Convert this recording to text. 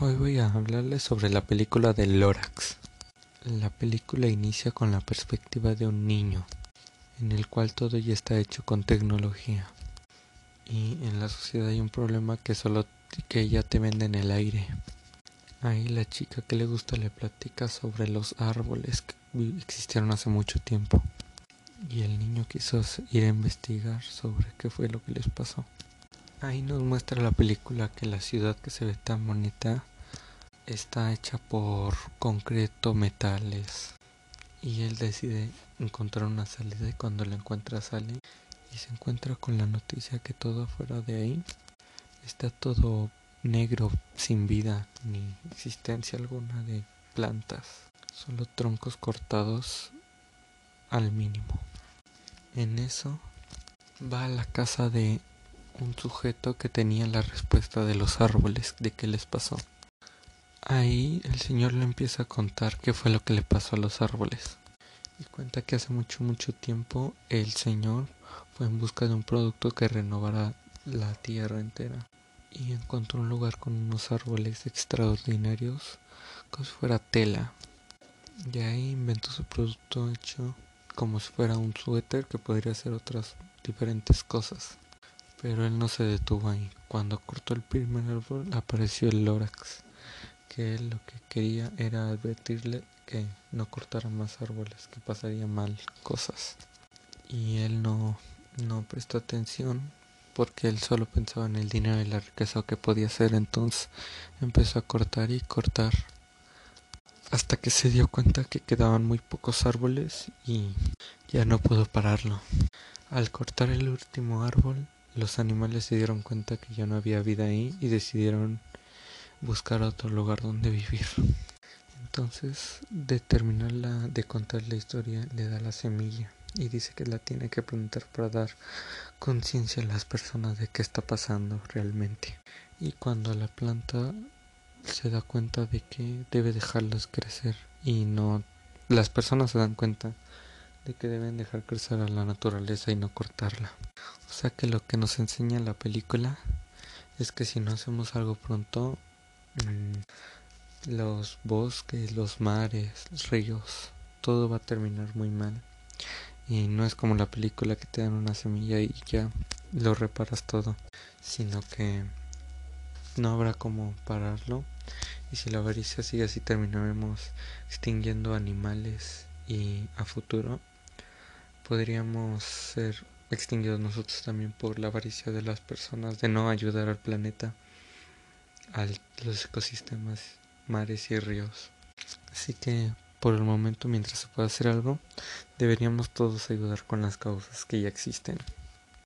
Hoy voy a hablarles sobre la película de Lorax. La película inicia con la perspectiva de un niño, en el cual todo ya está hecho con tecnología. Y en la sociedad hay un problema que solo que ya te vende en el aire. Ahí la chica que le gusta le platica sobre los árboles que existieron hace mucho tiempo. Y el niño quiso ir a investigar sobre qué fue lo que les pasó. Ahí nos muestra la película que la ciudad que se ve tan bonita está hecha por concreto, metales. Y él decide encontrar una salida y cuando la encuentra sale y se encuentra con la noticia que todo afuera de ahí está todo negro, sin vida ni existencia alguna de plantas, solo troncos cortados al mínimo. En eso va a la casa de un sujeto que tenía la respuesta de los árboles de qué les pasó. Ahí el señor le empieza a contar qué fue lo que le pasó a los árboles. Y cuenta que hace mucho, mucho tiempo el señor fue en busca de un producto que renovara la tierra entera. Y encontró un lugar con unos árboles extraordinarios, como si fuera tela. Y ahí inventó su producto hecho como si fuera un suéter que podría ser otras diferentes cosas. Pero él no se detuvo ahí. Cuando cortó el primer árbol apareció el Lorax, que él lo que quería era advertirle que no cortara más árboles, que pasaría mal cosas. Y él no, no prestó atención porque él solo pensaba en el dinero y la riqueza que podía hacer, entonces empezó a cortar y cortar hasta que se dio cuenta que quedaban muy pocos árboles y ya no pudo pararlo. Al cortar el último árbol, los animales se dieron cuenta que ya no había vida ahí y decidieron buscar otro lugar donde vivir. Entonces, de terminar de contar la historia, le da la semilla y dice que la tiene que plantar para dar conciencia a las personas de qué está pasando realmente. Y cuando la planta se da cuenta de que debe dejarlas crecer y no las personas se dan cuenta de que deben dejar crecer a la naturaleza y no cortarla. O sea que lo que nos enseña la película es que si no hacemos algo pronto, mm, los bosques, los mares, los ríos, todo va a terminar muy mal. Y no es como la película que te dan una semilla y ya lo reparas todo, sino que no habrá como pararlo. Y si la avaricia sigue así, terminaremos extinguiendo animales y a futuro podríamos ser extinguidos nosotros también por la avaricia de las personas de no ayudar al planeta, a los ecosistemas, mares y ríos. Así que por el momento, mientras se pueda hacer algo, deberíamos todos ayudar con las causas que ya existen.